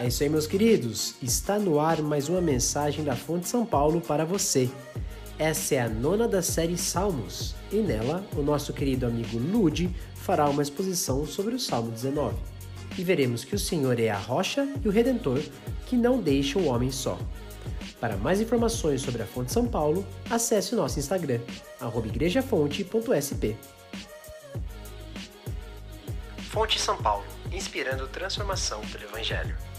É isso aí, meus queridos. Está no ar mais uma mensagem da Fonte São Paulo para você. Essa é a nona da série Salmos, e nela o nosso querido amigo Lude fará uma exposição sobre o Salmo 19. E veremos que o Senhor é a rocha e o redentor que não deixa o homem só. Para mais informações sobre a Fonte São Paulo, acesse o nosso Instagram, igrejafonte.sp. Fonte São Paulo, inspirando transformação pelo Evangelho.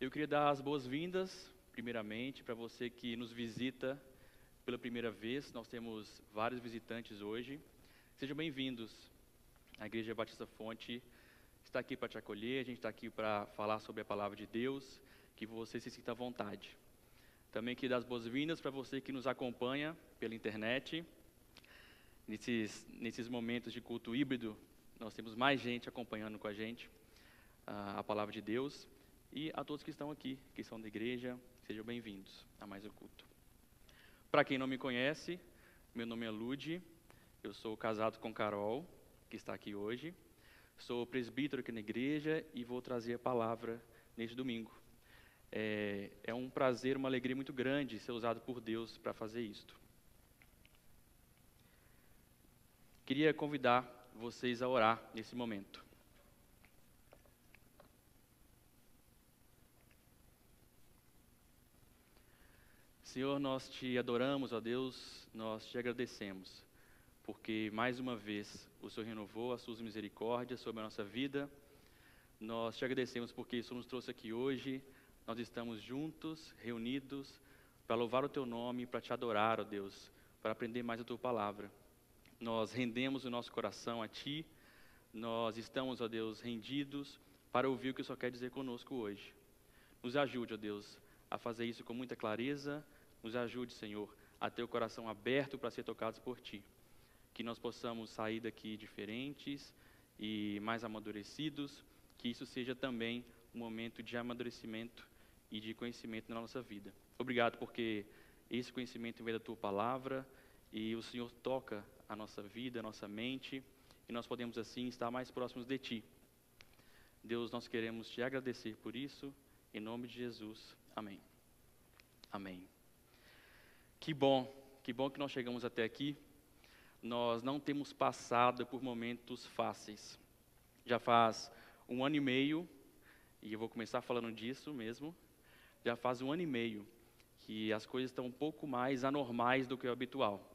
Eu queria dar as boas-vindas, primeiramente, para você que nos visita pela primeira vez. Nós temos vários visitantes hoje. Sejam bem-vindos. A Igreja Batista Fonte está aqui para te acolher, a gente está aqui para falar sobre a palavra de Deus, que você se sinta à vontade. Também queria dar as boas-vindas para você que nos acompanha pela internet. Nesses, nesses momentos de culto híbrido, nós temos mais gente acompanhando com a gente uh, a palavra de Deus. E a todos que estão aqui, que são da igreja, sejam bem-vindos a mais um culto. Para quem não me conhece, meu nome é Lude, eu sou casado com Carol, que está aqui hoje. Sou presbítero aqui na igreja e vou trazer a palavra neste domingo. É, é um prazer, uma alegria muito grande ser usado por Deus para fazer isto. Queria convidar vocês a orar nesse momento. Senhor, nós te adoramos, ó Deus, nós te agradecemos, porque mais uma vez o Senhor renovou as suas misericórdias sobre a nossa vida. Nós te agradecemos porque isso nos trouxe aqui hoje. Nós estamos juntos, reunidos, para louvar o teu nome, para te adorar, ó Deus, para aprender mais a tua palavra nós rendemos o nosso coração a Ti, nós estamos, ó Deus, rendidos para ouvir o que o Senhor quer dizer conosco hoje. Nos ajude, ó Deus, a fazer isso com muita clareza, nos ajude, Senhor, a ter o coração aberto para ser tocados por Ti. Que nós possamos sair daqui diferentes e mais amadurecidos, que isso seja também um momento de amadurecimento e de conhecimento na nossa vida. Obrigado porque esse conhecimento vem da Tua palavra e o Senhor toca a nossa vida, a nossa mente, e nós podemos assim estar mais próximos de Ti. Deus, nós queremos te agradecer por isso, em nome de Jesus. Amém. Amém. Que bom, que bom que nós chegamos até aqui. Nós não temos passado por momentos fáceis. Já faz um ano e meio, e eu vou começar falando disso mesmo. Já faz um ano e meio que as coisas estão um pouco mais anormais do que o habitual.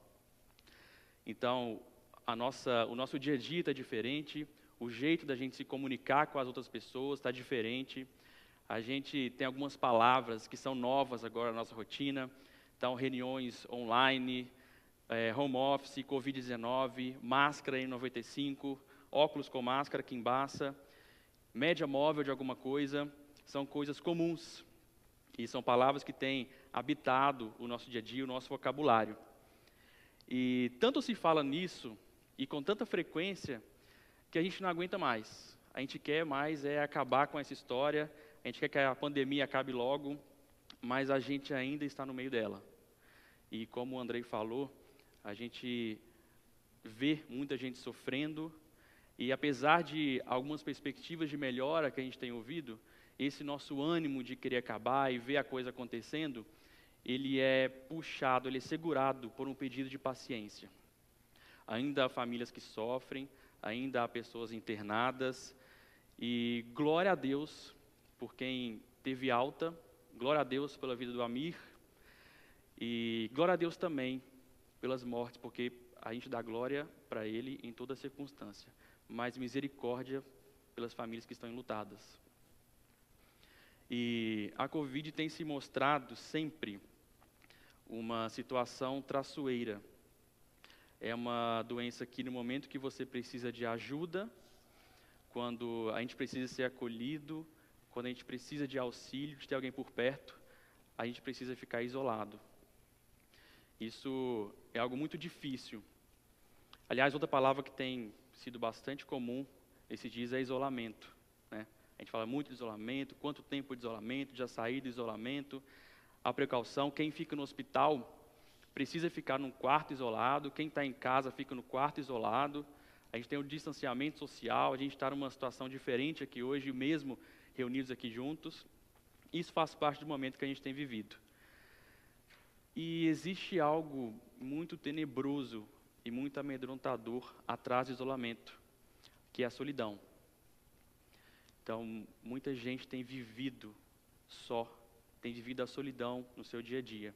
Então, a nossa, o nosso dia a dia está diferente, o jeito da gente se comunicar com as outras pessoas está diferente. A gente tem algumas palavras que são novas agora na nossa rotina. Então, reuniões online, é, home office, Covid-19, máscara N95, óculos com máscara que embaça, média móvel de alguma coisa, são coisas comuns. E são palavras que têm habitado o nosso dia a dia, o nosso vocabulário. E tanto se fala nisso, e com tanta frequência, que a gente não aguenta mais. A gente quer mais é acabar com essa história, a gente quer que a pandemia acabe logo, mas a gente ainda está no meio dela. E como o Andrei falou, a gente vê muita gente sofrendo, e apesar de algumas perspectivas de melhora que a gente tem ouvido, esse nosso ânimo de querer acabar e ver a coisa acontecendo, ele é puxado, ele é segurado por um pedido de paciência. Ainda há famílias que sofrem, ainda há pessoas internadas, e glória a Deus por quem teve alta, glória a Deus pela vida do Amir, e glória a Deus também pelas mortes, porque a gente dá glória para ele em toda circunstância, mas misericórdia pelas famílias que estão enlutadas. E a Covid tem se mostrado sempre uma situação traçoeira. É uma doença que, no momento que você precisa de ajuda, quando a gente precisa ser acolhido, quando a gente precisa de auxílio, de ter alguém por perto, a gente precisa ficar isolado. Isso é algo muito difícil. Aliás, outra palavra que tem sido bastante comum esses dias é isolamento. Né? A gente fala muito de isolamento, quanto tempo de isolamento, já sair do isolamento a precaução. Quem fica no hospital precisa ficar num quarto isolado. Quem está em casa fica no quarto isolado. A gente tem o distanciamento social, a gente está numa situação diferente aqui hoje, mesmo reunidos aqui juntos. Isso faz parte do momento que a gente tem vivido. E existe algo muito tenebroso e muito amedrontador atrás do isolamento, que é a solidão. Então, muita gente tem vivido só, tem vivido a solidão no seu dia a dia.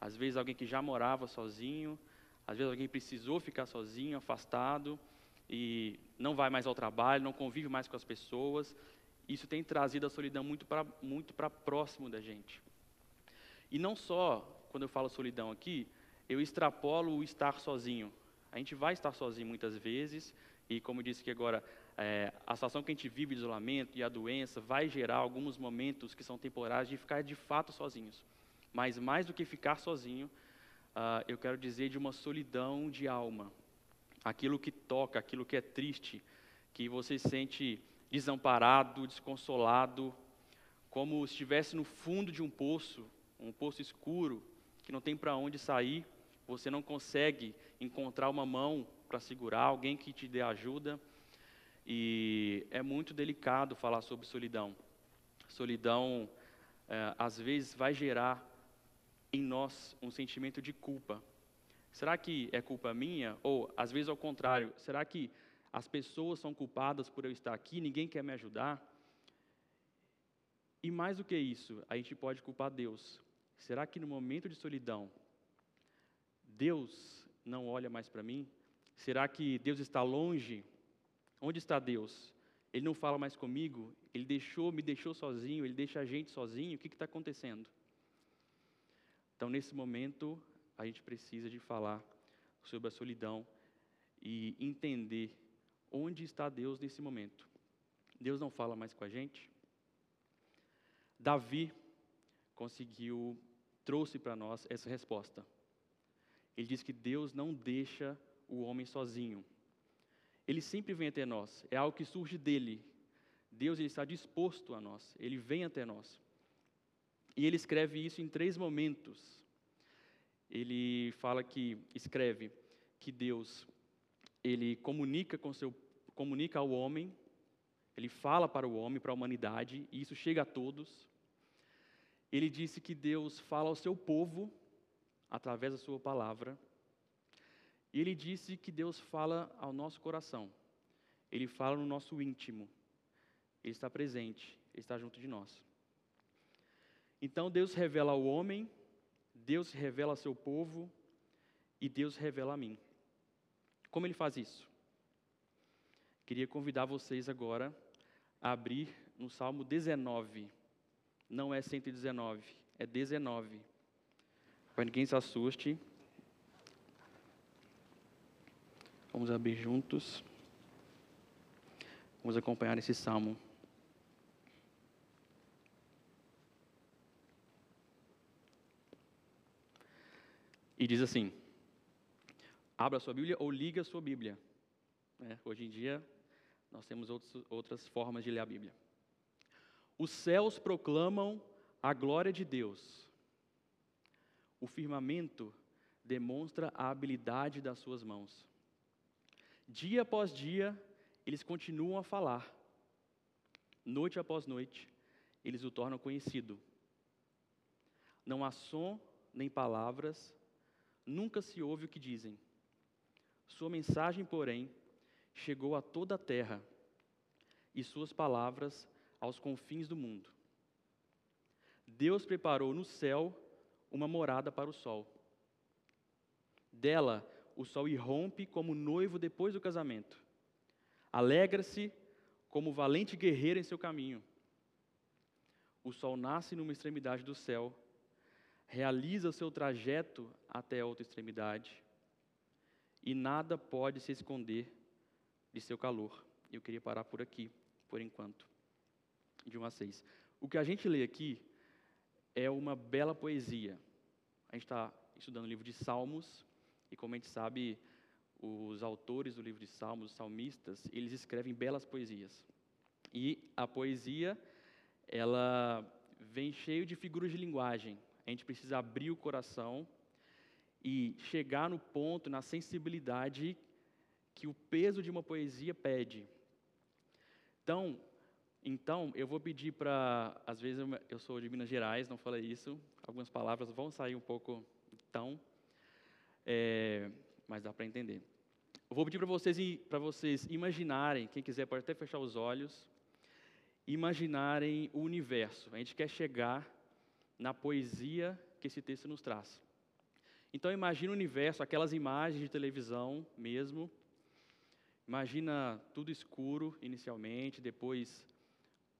Às vezes, alguém que já morava sozinho, às vezes, alguém precisou ficar sozinho, afastado, e não vai mais ao trabalho, não convive mais com as pessoas. Isso tem trazido a solidão muito para muito próximo da gente. E não só quando eu falo solidão aqui, eu extrapolo o estar sozinho. A gente vai estar sozinho muitas vezes, e como eu disse que agora, é, a situação que a gente vive de isolamento e a doença vai gerar alguns momentos que são temporários de ficar de fato sozinhos. Mas mais do que ficar sozinho, uh, eu quero dizer de uma solidão de alma. Aquilo que toca, aquilo que é triste, que você sente desamparado, desconsolado, como se estivesse no fundo de um poço, um poço escuro, que não tem para onde sair, você não consegue encontrar uma mão para segurar, alguém que te dê ajuda. E é muito delicado falar sobre solidão. Solidão, é, às vezes, vai gerar em nós um sentimento de culpa. Será que é culpa minha? Ou, às vezes, ao contrário, será que as pessoas são culpadas por eu estar aqui, ninguém quer me ajudar? E mais do que isso, a gente pode culpar Deus. Será que no momento de solidão, Deus não olha mais para mim? Será que Deus está longe? Onde está Deus? Ele não fala mais comigo? Ele deixou, me deixou sozinho? Ele deixa a gente sozinho? O que está acontecendo? Então, nesse momento, a gente precisa de falar sobre a solidão e entender onde está Deus nesse momento. Deus não fala mais com a gente. Davi conseguiu trouxe para nós essa resposta. Ele diz que Deus não deixa o homem sozinho. Ele sempre vem até nós, é algo que surge dele. Deus ele está disposto a nós, ele vem até nós. E ele escreve isso em três momentos. Ele fala que escreve que Deus ele comunica com seu comunica ao homem, ele fala para o homem, para a humanidade, e isso chega a todos ele disse que Deus fala ao seu povo através da sua palavra. E ele disse que Deus fala ao nosso coração. Ele fala no nosso íntimo. Ele está presente, ele está junto de nós. Então Deus revela ao homem, Deus revela ao seu povo e Deus revela a mim. Como ele faz isso? Queria convidar vocês agora a abrir no Salmo 19 não é 119, é 19. Para ninguém se assuste. Vamos abrir juntos. Vamos acompanhar esse salmo. E diz assim: abra sua Bíblia ou liga a sua Bíblia. É, hoje em dia, nós temos outros, outras formas de ler a Bíblia. Os céus proclamam a glória de Deus. O firmamento demonstra a habilidade das suas mãos. Dia após dia, eles continuam a falar. Noite após noite, eles o tornam conhecido. Não há som nem palavras, nunca se ouve o que dizem. Sua mensagem, porém, chegou a toda a terra, e suas palavras aos confins do mundo. Deus preparou no céu uma morada para o sol. Dela, o sol irrompe como noivo depois do casamento. Alegra-se como valente guerreiro em seu caminho. O sol nasce numa extremidade do céu, realiza o seu trajeto até a outra extremidade, e nada pode se esconder de seu calor. Eu queria parar por aqui, por enquanto de 1 a 6. O que a gente lê aqui é uma bela poesia. A gente está estudando o livro de Salmos, e como a gente sabe, os autores do livro de Salmos, os salmistas, eles escrevem belas poesias. E a poesia, ela vem cheio de figuras de linguagem. A gente precisa abrir o coração e chegar no ponto, na sensibilidade que o peso de uma poesia pede. Então, então eu vou pedir para, às vezes eu, eu sou de Minas Gerais, não falei isso, algumas palavras vão sair um pouco então, é, mas dá para entender. Eu vou pedir para vocês, para vocês imaginarem, quem quiser pode até fechar os olhos, imaginarem o universo. A gente quer chegar na poesia que esse texto nos traz. Então imagina o universo, aquelas imagens de televisão mesmo. Imagina tudo escuro inicialmente, depois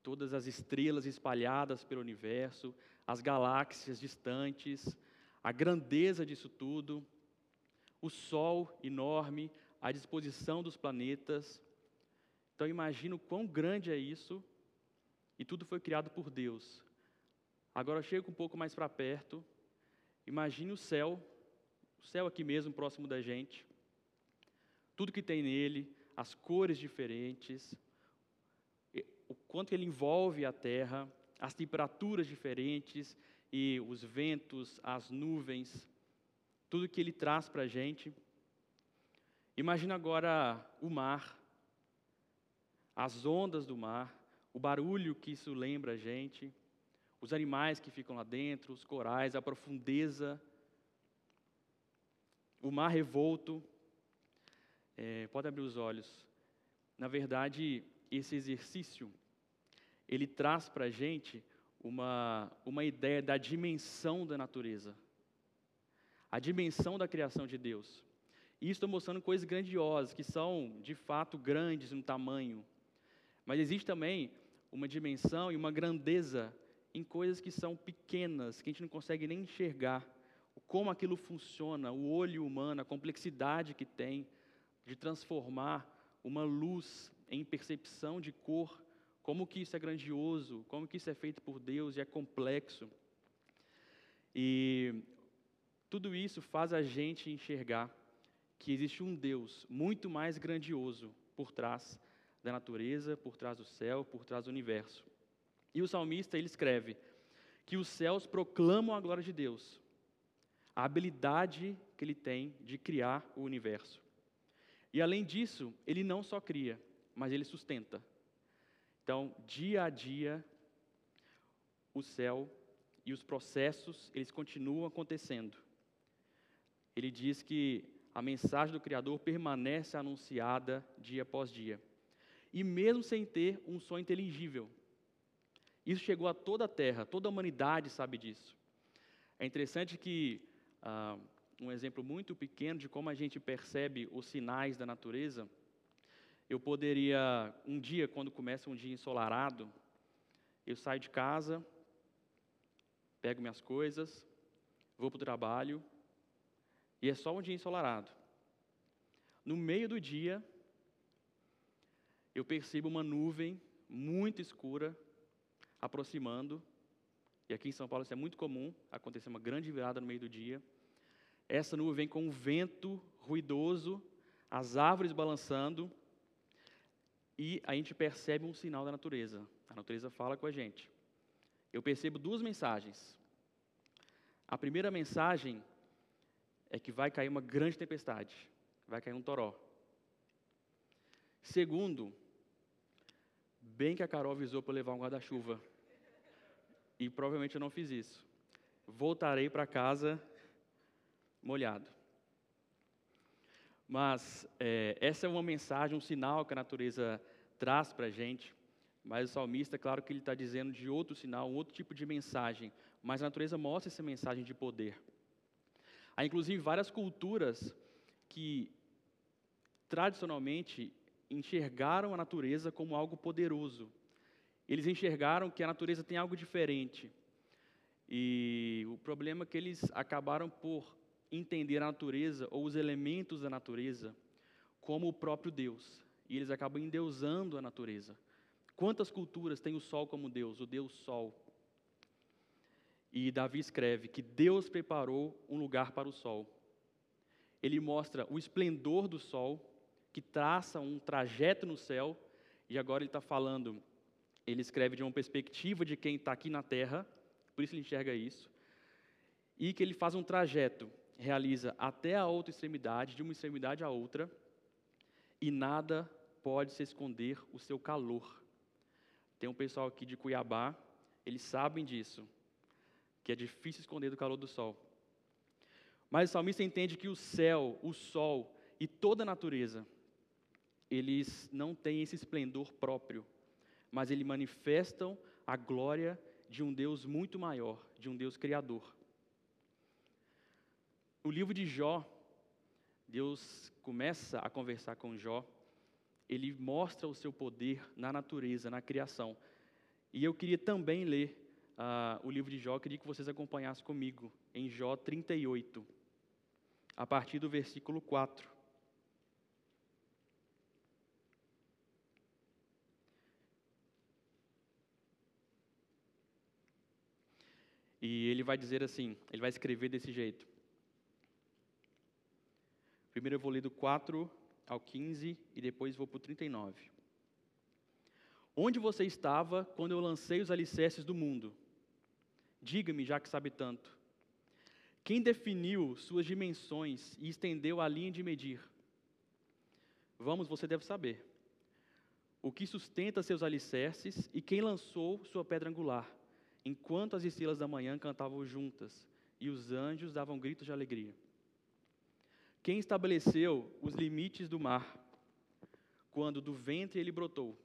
todas as estrelas espalhadas pelo universo, as galáxias distantes, a grandeza disso tudo, o Sol enorme, a disposição dos planetas. Então imagina o quão grande é isso, e tudo foi criado por Deus. Agora chega um pouco mais para perto, imagine o céu, o céu aqui mesmo, próximo da gente, tudo que tem nele, as cores diferentes, o quanto ele envolve a terra, as temperaturas diferentes e os ventos, as nuvens, tudo que ele traz para a gente. Imagina agora o mar, as ondas do mar, o barulho que isso lembra a gente, os animais que ficam lá dentro, os corais, a profundeza, o mar revolto. É, pode abrir os olhos. Na verdade, esse exercício, ele traz para a gente uma, uma ideia da dimensão da natureza, a dimensão da criação de Deus. E estou mostrando coisas grandiosas, que são de fato grandes no tamanho, mas existe também uma dimensão e uma grandeza em coisas que são pequenas, que a gente não consegue nem enxergar, como aquilo funciona, o olho humano, a complexidade que tem de transformar uma luz em percepção de cor, como que isso é grandioso, como que isso é feito por Deus e é complexo. E tudo isso faz a gente enxergar que existe um Deus muito mais grandioso por trás da natureza, por trás do céu, por trás do universo. E o salmista ele escreve que os céus proclamam a glória de Deus, a habilidade que ele tem de criar o universo. E além disso, ele não só cria, mas ele sustenta. Então, dia a dia, o céu e os processos, eles continuam acontecendo. Ele diz que a mensagem do Criador permanece anunciada dia após dia. E mesmo sem ter um som inteligível. Isso chegou a toda a Terra, toda a humanidade sabe disso. É interessante que ah, um exemplo muito pequeno de como a gente percebe os sinais da natureza eu poderia, um dia, quando começa um dia ensolarado, eu saio de casa, pego minhas coisas, vou para o trabalho, e é só um dia ensolarado. No meio do dia, eu percebo uma nuvem muito escura aproximando, e aqui em São Paulo isso é muito comum, acontecer uma grande virada no meio do dia. Essa nuvem vem com um vento ruidoso, as árvores balançando, e a gente percebe um sinal da natureza. A natureza fala com a gente. Eu percebo duas mensagens. A primeira mensagem é que vai cair uma grande tempestade, vai cair um toró. Segundo, bem que a Carol avisou para levar um guarda-chuva. E provavelmente eu não fiz isso. Voltarei para casa molhado. Mas é, essa é uma mensagem, um sinal que a natureza traz para a gente. Mas o salmista, claro que ele está dizendo de outro sinal, um outro tipo de mensagem. Mas a natureza mostra essa mensagem de poder. Há inclusive várias culturas que tradicionalmente enxergaram a natureza como algo poderoso. Eles enxergaram que a natureza tem algo diferente. E o problema é que eles acabaram por entender a natureza ou os elementos da natureza como o próprio Deus. E eles acabam endeusando a natureza. Quantas culturas têm o sol como Deus, o Deus Sol? E Davi escreve que Deus preparou um lugar para o sol. Ele mostra o esplendor do sol, que traça um trajeto no céu, e agora ele está falando, ele escreve de uma perspectiva de quem está aqui na terra, por isso ele enxerga isso, e que ele faz um trajeto realiza até a outra extremidade, de uma extremidade à outra, e nada pode se esconder o seu calor. Tem um pessoal aqui de Cuiabá, eles sabem disso, que é difícil esconder do calor do sol. Mas o salmista entende que o céu, o sol e toda a natureza, eles não têm esse esplendor próprio, mas eles manifestam a glória de um Deus muito maior, de um Deus criador. No livro de Jó, Deus começa a conversar com Jó, ele mostra o seu poder na natureza, na criação. E eu queria também ler uh, o livro de Jó, queria que vocês acompanhassem comigo, em Jó 38, a partir do versículo 4. E ele vai dizer assim, ele vai escrever desse jeito. Primeiro eu vou ler do 4 ao 15 e depois vou para o 39. Onde você estava quando eu lancei os alicerces do mundo? Diga-me, já que sabe tanto. Quem definiu suas dimensões e estendeu a linha de medir? Vamos, você deve saber. O que sustenta seus alicerces e quem lançou sua pedra angular? Enquanto as estrelas da manhã cantavam juntas e os anjos davam gritos de alegria. Quem estabeleceu os limites do mar, quando do ventre ele brotou?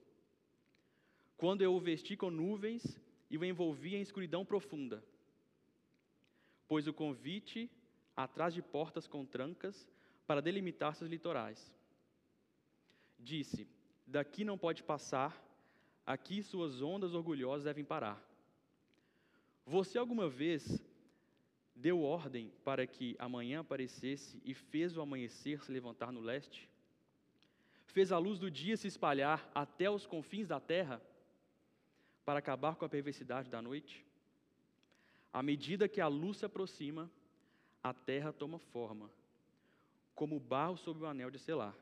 Quando eu o vesti com nuvens e o envolvi em escuridão profunda? Pois o convite atrás de portas com trancas para delimitar seus litorais. Disse: Daqui não pode passar, aqui suas ondas orgulhosas devem parar. Você alguma vez deu ordem para que amanhã aparecesse e fez o amanhecer se levantar no leste? Fez a luz do dia se espalhar até os confins da terra para acabar com a perversidade da noite? À medida que a luz se aproxima, a terra toma forma, como barro sob o anel de selar.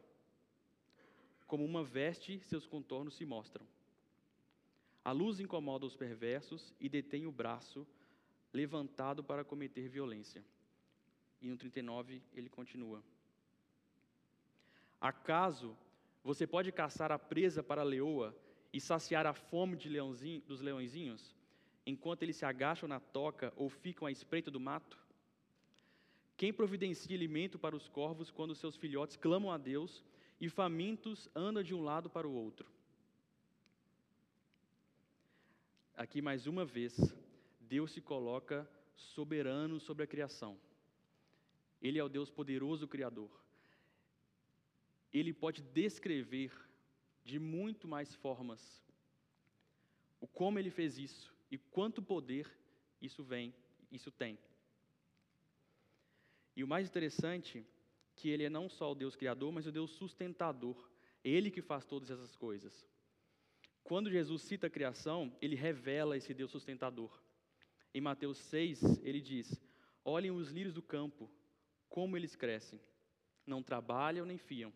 Como uma veste, seus contornos se mostram. A luz incomoda os perversos e detém o braço levantado para cometer violência. E no 39 ele continua: Acaso você pode caçar a presa para a leoa e saciar a fome dos leõezinhos, enquanto eles se agacham na toca ou ficam à espreita do mato? Quem providencia alimento para os corvos quando seus filhotes clamam a Deus e famintos andam de um lado para o outro? Aqui mais uma vez, Deus se coloca soberano sobre a criação. Ele é o Deus poderoso Criador. Ele pode descrever de muito mais formas o como ele fez isso e quanto poder isso vem, isso tem. E o mais interessante que ele é não só o Deus criador, mas o Deus sustentador. Ele que faz todas essas coisas. Quando Jesus cita a criação, ele revela esse Deus sustentador. Em Mateus 6, ele diz: Olhem os lírios do campo, como eles crescem. Não trabalham nem fiam.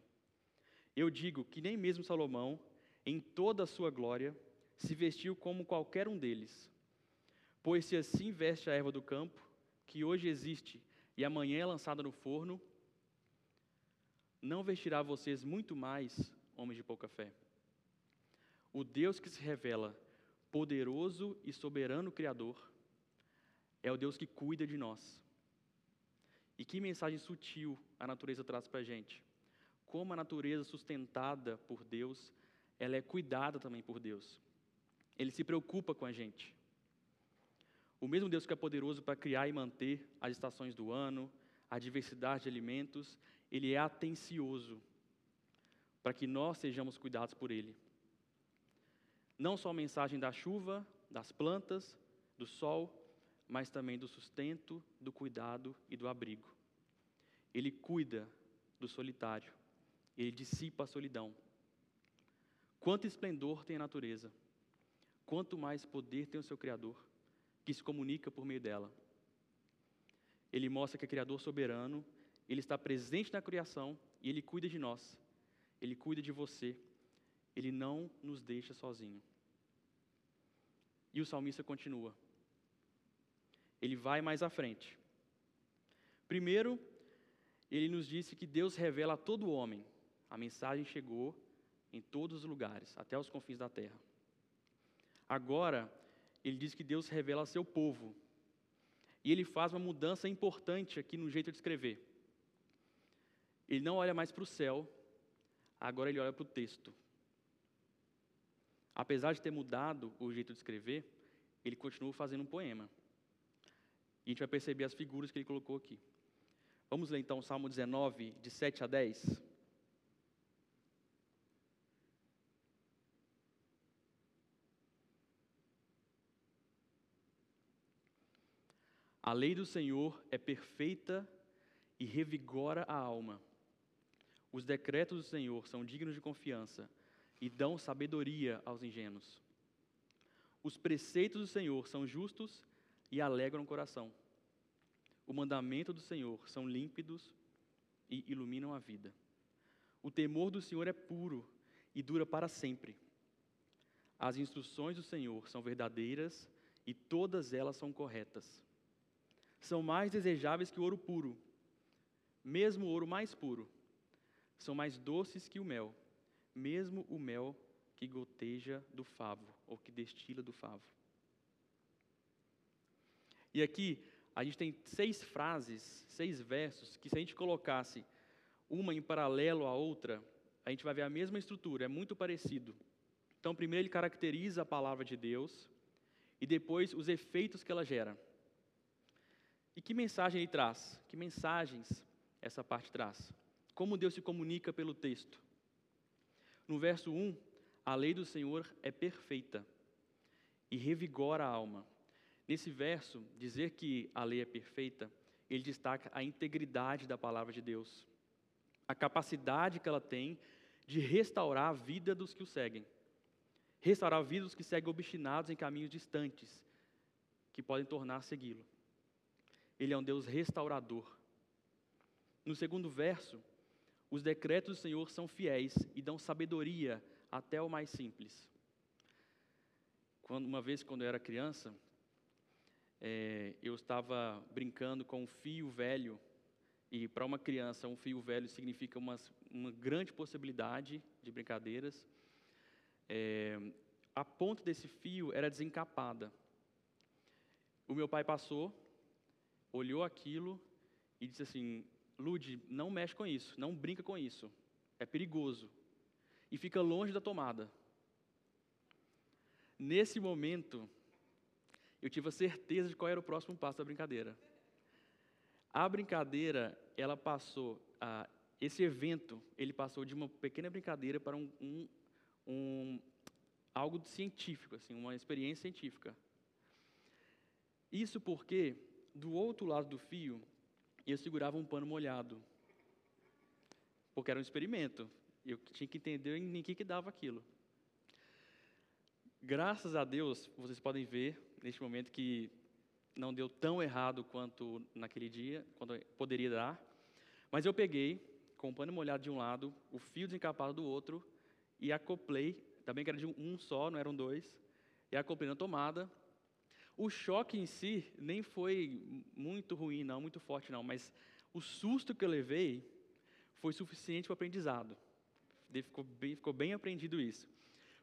Eu digo que nem mesmo Salomão, em toda a sua glória, se vestiu como qualquer um deles. Pois se assim veste a erva do campo, que hoje existe e amanhã é lançada no forno, não vestirá vocês muito mais, homens de pouca fé. O Deus que se revela poderoso e soberano Criador é o Deus que cuida de nós. E que mensagem sutil a natureza traz para a gente. Como a natureza sustentada por Deus, ela é cuidada também por Deus. Ele se preocupa com a gente. O mesmo Deus que é poderoso para criar e manter as estações do ano, a diversidade de alimentos, ele é atencioso para que nós sejamos cuidados por ele. Não só a mensagem da chuva, das plantas, do sol, mas também do sustento, do cuidado e do abrigo. Ele cuida do solitário, ele dissipa a solidão. Quanto esplendor tem a natureza, quanto mais poder tem o seu Criador, que se comunica por meio dela. Ele mostra que é Criador soberano, ele está presente na criação e ele cuida de nós, ele cuida de você, ele não nos deixa sozinho. E o salmista continua. Ele vai mais à frente. Primeiro, ele nos disse que Deus revela a todo homem A mensagem chegou em todos os lugares, até os confins da terra. Agora, ele diz que Deus revela a seu povo. E ele faz uma mudança importante aqui no jeito de escrever. Ele não olha mais para o céu, agora ele olha para o texto. Apesar de ter mudado o jeito de escrever, ele continua fazendo um poema. E a gente vai perceber as figuras que ele colocou aqui. Vamos ler então o Salmo 19, de 7 a 10. A lei do Senhor é perfeita e revigora a alma. Os decretos do Senhor são dignos de confiança e dão sabedoria aos ingênuos. Os preceitos do Senhor são justos e alegram o coração. O mandamento do Senhor são límpidos e iluminam a vida. O temor do Senhor é puro e dura para sempre. As instruções do Senhor são verdadeiras e todas elas são corretas são mais desejáveis que o ouro puro, mesmo o ouro mais puro. São mais doces que o mel, mesmo o mel que goteja do favo, ou que destila do favo. E aqui a gente tem seis frases, seis versos, que se a gente colocasse uma em paralelo à outra, a gente vai ver a mesma estrutura, é muito parecido. Então, primeiro ele caracteriza a palavra de Deus, e depois os efeitos que ela gera. E que mensagem ele traz? Que mensagens essa parte traz? Como Deus se comunica pelo texto? No verso 1, a lei do Senhor é perfeita e revigora a alma. Nesse verso, dizer que a lei é perfeita, ele destaca a integridade da palavra de Deus, a capacidade que ela tem de restaurar a vida dos que o seguem, restaurar a vida dos que seguem obstinados em caminhos distantes, que podem tornar a segui-lo. Ele é um Deus restaurador. No segundo verso, os decretos do Senhor são fiéis e dão sabedoria até o mais simples. Quando, uma vez, quando eu era criança, é, eu estava brincando com um fio velho, e para uma criança, um fio velho significa uma, uma grande possibilidade de brincadeiras. É, a ponta desse fio era desencapada. O meu pai passou olhou aquilo e disse assim: Lude, não mexe com isso, não brinca com isso, é perigoso. E fica longe da tomada. Nesse momento, eu tive a certeza de qual era o próximo passo da brincadeira. A brincadeira, ela passou, a, esse evento, ele passou de uma pequena brincadeira para um, um, um algo científico, assim, uma experiência científica. Isso porque do outro lado do fio, eu segurava um pano molhado. Porque era um experimento. Eu tinha que entender em que, que dava aquilo. Graças a Deus, vocês podem ver neste momento que não deu tão errado quanto naquele dia, quando poderia dar. Mas eu peguei, com o pano molhado de um lado, o fio desencapado do outro, e acoplei, também que era de um só, não eram dois, e acoplei na tomada, o choque em si nem foi muito ruim, não, muito forte, não, mas o susto que eu levei foi suficiente para o aprendizado. Ficou bem, ficou bem aprendido isso.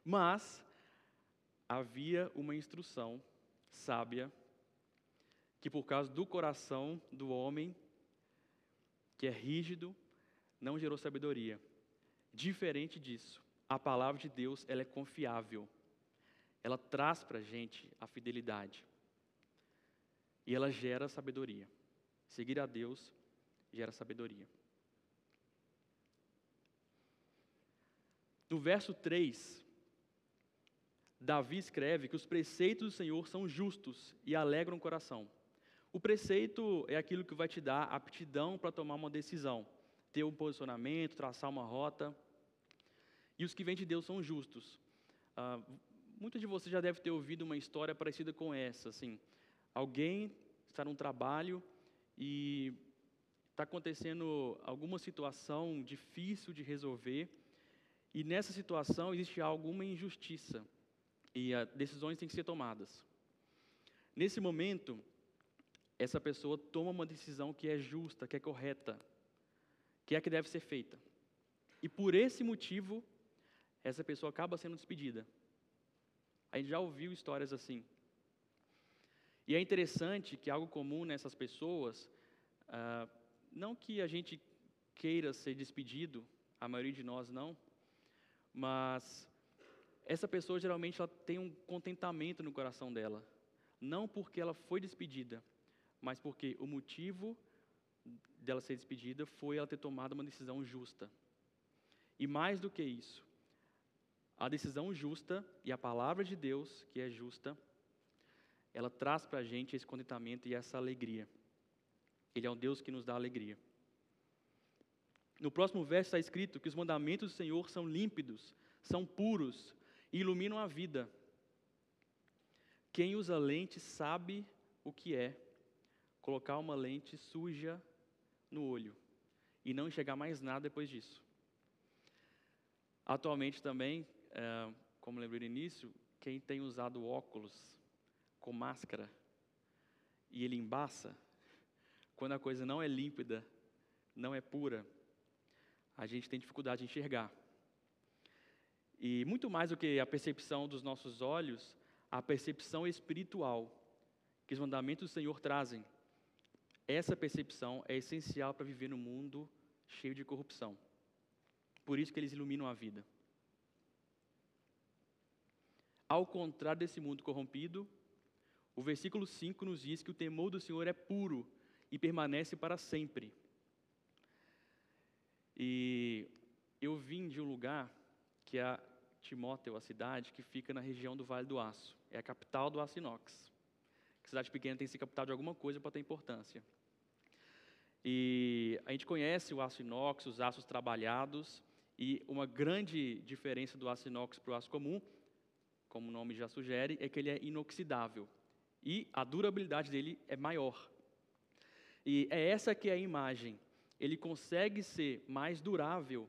Mas havia uma instrução sábia que, por causa do coração do homem, que é rígido, não gerou sabedoria. Diferente disso, a palavra de Deus ela é confiável ela traz para a gente a fidelidade. E ela gera sabedoria. Seguir a Deus gera sabedoria. No verso 3, Davi escreve que os preceitos do Senhor são justos e alegram o coração. O preceito é aquilo que vai te dar aptidão para tomar uma decisão, ter um posicionamento, traçar uma rota. E os que vêm de Deus são justos. Uh, muitos de vocês já devem ter ouvido uma história parecida com essa. Assim, alguém está num trabalho e está acontecendo alguma situação difícil de resolver e nessa situação existe alguma injustiça e decisões têm que ser tomadas. Nesse momento, essa pessoa toma uma decisão que é justa, que é correta, que é a que deve ser feita. E por esse motivo, essa pessoa acaba sendo despedida. A gente já ouviu histórias assim. E é interessante que algo comum nessas pessoas, ah, não que a gente queira ser despedido, a maioria de nós não, mas essa pessoa geralmente ela tem um contentamento no coração dela, não porque ela foi despedida, mas porque o motivo dela ser despedida foi ela ter tomado uma decisão justa. E mais do que isso, a decisão justa e a palavra de Deus, que é justa, ela traz para a gente esse contentamento e essa alegria. Ele é um Deus que nos dá alegria. No próximo verso está escrito que os mandamentos do Senhor são límpidos, são puros e iluminam a vida. Quem usa lente sabe o que é colocar uma lente suja no olho e não enxergar mais nada depois disso. Atualmente também, é, como lembrei no início, quem tem usado óculos com máscara e ele embaça, quando a coisa não é límpida, não é pura, a gente tem dificuldade de enxergar. E muito mais do que a percepção dos nossos olhos, a percepção espiritual que os mandamentos do Senhor trazem. Essa percepção é essencial para viver no mundo cheio de corrupção. Por isso que eles iluminam a vida. Ao contrário desse mundo corrompido, o versículo 5 nos diz que o temor do Senhor é puro e permanece para sempre. E eu vim de um lugar que é Timóteo, a cidade que fica na região do Vale do Aço. É a capital do aço inox. Cidade pequena tem que ser capital de alguma coisa para ter importância. E a gente conhece o aço inox, os aços trabalhados, e uma grande diferença do aço inox para o aço comum, como o nome já sugere, é que ele é inoxidável. E a durabilidade dele é maior. E é essa que é a imagem. Ele consegue ser mais durável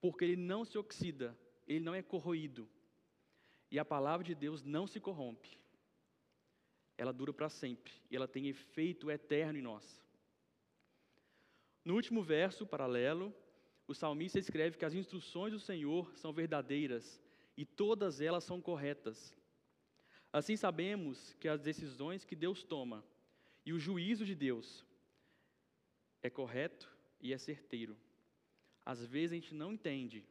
porque ele não se oxida, ele não é corroído. E a palavra de Deus não se corrompe. Ela dura para sempre e ela tem efeito eterno em nós. No último verso paralelo, o salmista escreve que as instruções do Senhor são verdadeiras e todas elas são corretas. Assim sabemos que as decisões que Deus toma e o juízo de Deus é correto e é certeiro. Às vezes a gente não entende,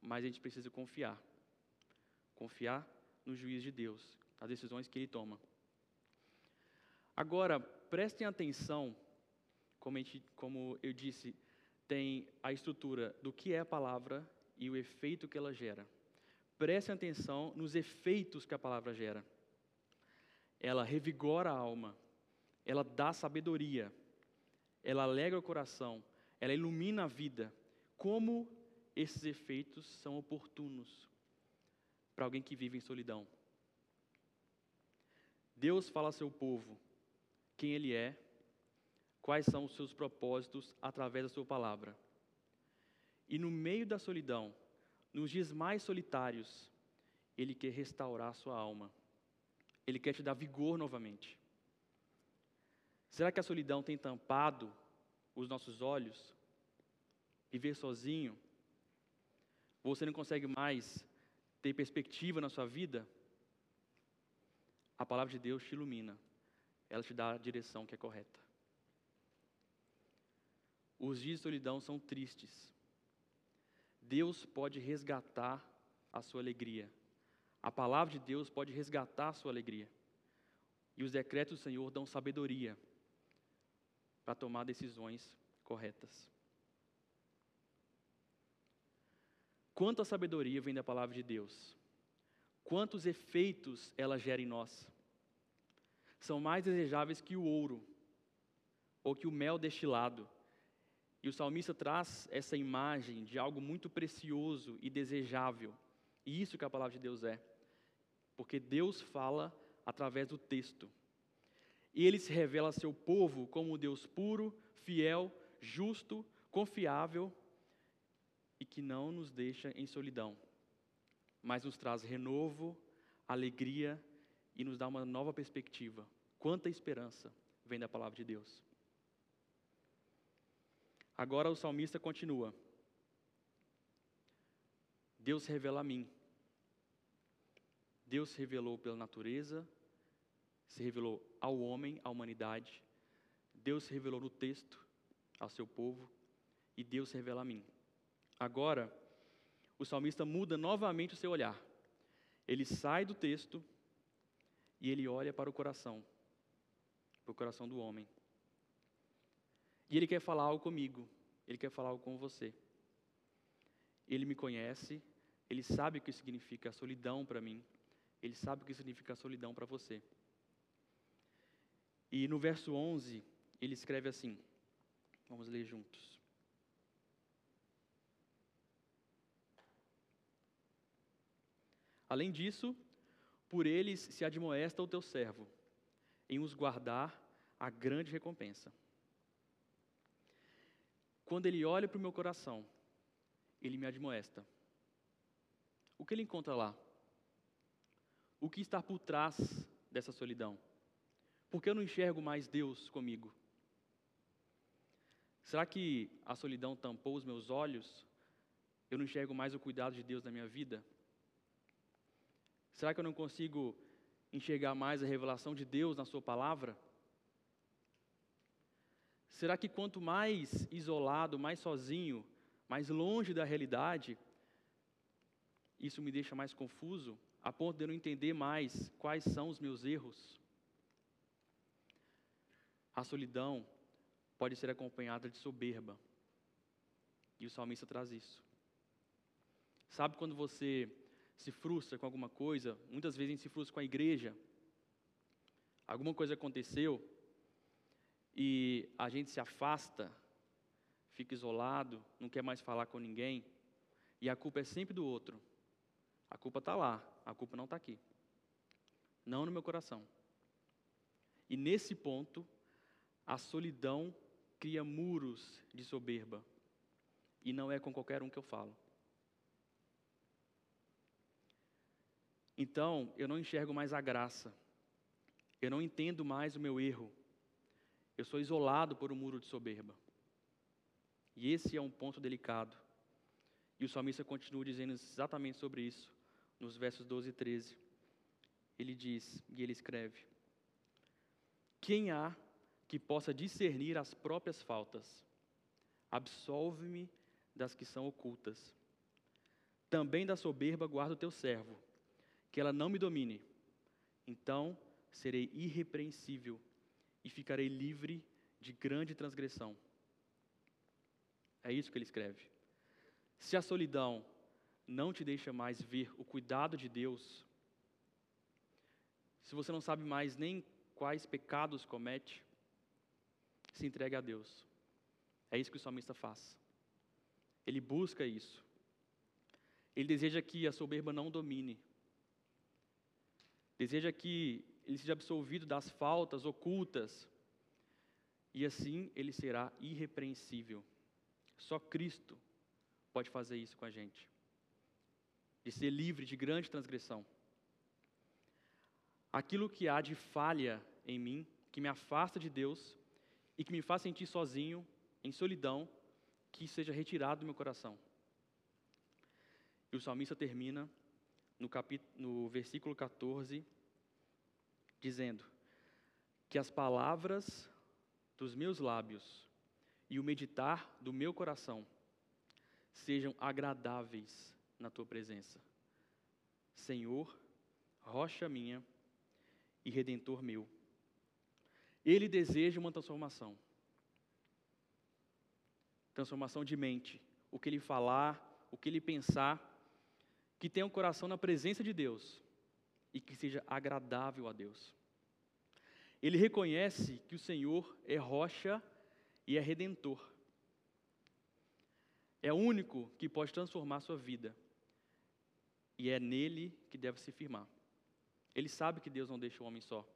mas a gente precisa confiar. Confiar no juízo de Deus, nas decisões que Ele toma. Agora, prestem atenção, como, gente, como eu disse, tem a estrutura do que é a palavra e o efeito que ela gera. Prestem atenção nos efeitos que a palavra gera. Ela revigora a alma, ela dá sabedoria, ela alegra o coração, ela ilumina a vida. Como esses efeitos são oportunos para alguém que vive em solidão. Deus fala ao seu povo quem Ele é, quais são os seus propósitos através da Sua palavra. E no meio da solidão, nos dias mais solitários, Ele quer restaurar a sua alma. Ele quer te dar vigor novamente. Será que a solidão tem tampado os nossos olhos? Viver sozinho? Você não consegue mais ter perspectiva na sua vida? A palavra de Deus te ilumina. Ela te dá a direção que é correta. Os dias de solidão são tristes. Deus pode resgatar a sua alegria. A palavra de Deus pode resgatar a sua alegria. E os decretos do Senhor dão sabedoria para tomar decisões corretas. Quanta sabedoria vem da palavra de Deus? Quantos efeitos ela gera em nós? São mais desejáveis que o ouro ou que o mel destilado. E o salmista traz essa imagem de algo muito precioso e desejável. E isso que a palavra de Deus é. Porque Deus fala através do texto. Ele se revela a seu povo como Deus puro, fiel, justo, confiável e que não nos deixa em solidão, mas nos traz renovo, alegria e nos dá uma nova perspectiva. Quanta esperança vem da palavra de Deus. Agora o salmista continua. Deus revela a mim. Deus revelou pela natureza, se revelou ao homem, à humanidade. Deus revelou no texto ao seu povo e Deus revela a mim. Agora, o salmista muda novamente o seu olhar. Ele sai do texto e ele olha para o coração, para o coração do homem. E ele quer falar algo comigo, ele quer falar algo com você. Ele me conhece, ele sabe o que significa a solidão para mim, ele sabe o que significa a solidão para você. E no verso 11, ele escreve assim: vamos ler juntos. Além disso, por eles se admoesta o teu servo, em os guardar a grande recompensa. Quando ele olha para o meu coração, ele me admoesta. O que ele encontra lá? O que está por trás dessa solidão? Porque eu não enxergo mais Deus comigo. Será que a solidão tampou os meus olhos? Eu não enxergo mais o cuidado de Deus na minha vida? Será que eu não consigo enxergar mais a revelação de Deus na Sua palavra? Será que quanto mais isolado, mais sozinho, mais longe da realidade, isso me deixa mais confuso, a ponto de eu não entender mais quais são os meus erros? A solidão pode ser acompanhada de soberba. E o salmista traz isso. Sabe quando você se frustra com alguma coisa, muitas vezes a gente se frustra com a igreja. Alguma coisa aconteceu e a gente se afasta, fica isolado, não quer mais falar com ninguém, e a culpa é sempre do outro. A culpa está lá, a culpa não está aqui. Não no meu coração. E nesse ponto, a solidão cria muros de soberba. E não é com qualquer um que eu falo. Então, eu não enxergo mais a graça. Eu não entendo mais o meu erro. Eu sou isolado por um muro de soberba. E esse é um ponto delicado. E o salmista continua dizendo exatamente sobre isso, nos versos 12 e 13. Ele diz, e ele escreve: Quem há que possa discernir as próprias faltas? Absolve-me das que são ocultas. Também da soberba guarda o teu servo que ela não me domine. Então serei irrepreensível e ficarei livre de grande transgressão. É isso que ele escreve. Se a solidão não te deixa mais ver o cuidado de Deus, se você não sabe mais nem quais pecados comete, se entregue a Deus. É isso que o salmista faz. Ele busca isso. Ele deseja que a soberba não domine. Deseja que ele seja absolvido das faltas ocultas e assim ele será irrepreensível. Só Cristo pode fazer isso com a gente. De ser livre de grande transgressão. Aquilo que há de falha em mim, que me afasta de Deus e que me faz sentir sozinho, em solidão, que seja retirado do meu coração. E o salmista termina no, capítulo, no versículo 14, dizendo: Que as palavras dos meus lábios e o meditar do meu coração sejam agradáveis na tua presença. Senhor, rocha minha e redentor meu. Ele deseja uma transformação. Transformação de mente. O que ele falar, o que ele pensar, que tenha um coração na presença de Deus e que seja agradável a Deus. Ele reconhece que o Senhor é rocha e é redentor. É o único que pode transformar a sua vida. E é nele que deve se firmar. Ele sabe que Deus não deixa o homem só.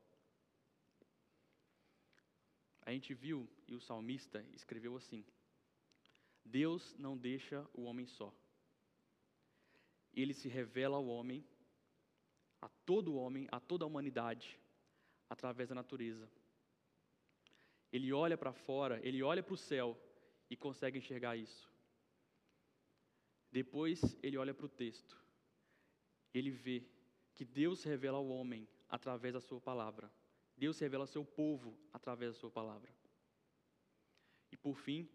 A gente viu, e o salmista escreveu assim: Deus não deixa o homem só ele se revela ao homem, a todo homem, a toda a humanidade, através da natureza. Ele olha para fora, ele olha para o céu e consegue enxergar isso. Depois ele olha para o texto. Ele vê que Deus revela ao homem através da sua palavra. Deus revela ao seu povo através da sua palavra. E por fim,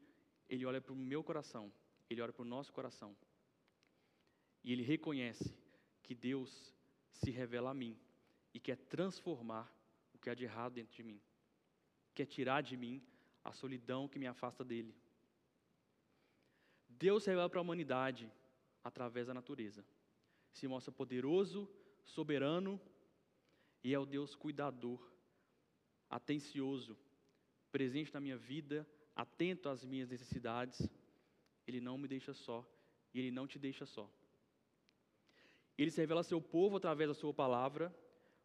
ele olha para o meu coração, ele olha para o nosso coração. E ele reconhece que Deus se revela a mim e quer transformar o que há de errado dentro de mim. Quer tirar de mim a solidão que me afasta dele. Deus se revela para a humanidade através da natureza. Se mostra poderoso, soberano e é o Deus cuidador, atencioso, presente na minha vida, atento às minhas necessidades. Ele não me deixa só e ele não te deixa só. Ele se revela ao seu povo através da sua palavra,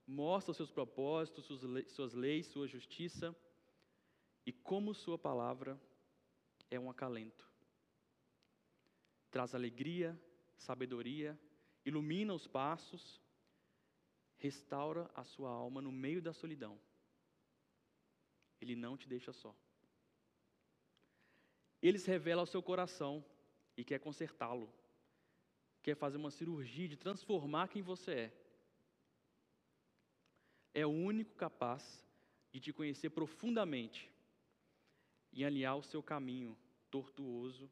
mostra os seus propósitos, suas leis, sua justiça e como sua palavra é um acalento. Traz alegria, sabedoria, ilumina os passos, restaura a sua alma no meio da solidão. Ele não te deixa só. Ele se revela ao seu coração e quer consertá-lo. Quer fazer uma cirurgia de transformar quem você é. É o único capaz de te conhecer profundamente e alinhar o seu caminho tortuoso,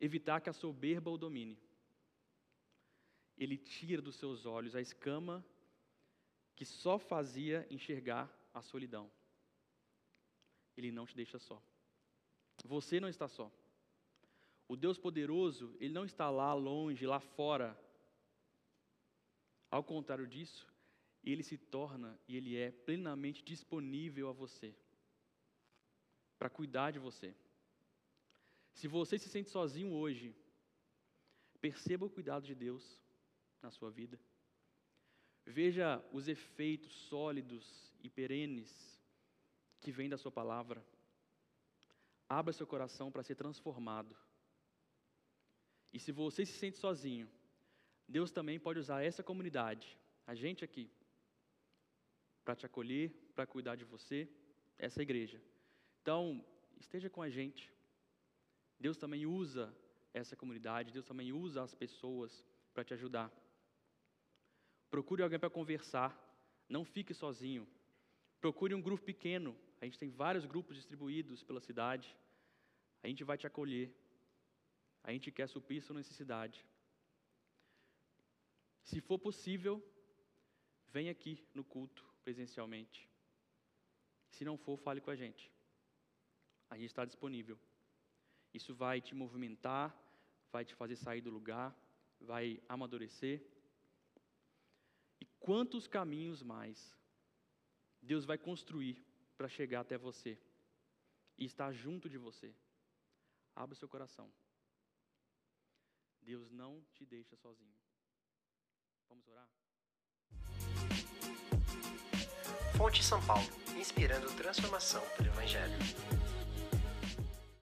evitar que a soberba o domine. Ele tira dos seus olhos a escama que só fazia enxergar a solidão. Ele não te deixa só. Você não está só. O Deus poderoso, ele não está lá longe, lá fora. Ao contrário disso, ele se torna e ele é plenamente disponível a você para cuidar de você. Se você se sente sozinho hoje, perceba o cuidado de Deus na sua vida. Veja os efeitos sólidos e perenes que vêm da sua palavra. Abra seu coração para ser transformado. E se você se sente sozinho, Deus também pode usar essa comunidade, a gente aqui, para te acolher, para cuidar de você, essa igreja então, esteja com a gente. Deus também usa essa comunidade, Deus também usa as pessoas para te ajudar. Procure alguém para conversar, não fique sozinho. Procure um grupo pequeno, a gente tem vários grupos distribuídos pela cidade. A gente vai te acolher. A gente quer suprir sua necessidade. Se for possível, venha aqui no culto presencialmente. Se não for, fale com a gente a gente está disponível. Isso vai te movimentar, vai te fazer sair do lugar, vai amadurecer. E quantos caminhos mais Deus vai construir para chegar até você e estar junto de você? Abra seu coração. Deus não te deixa sozinho. Vamos orar? Fonte São Paulo, inspirando transformação pelo Evangelho.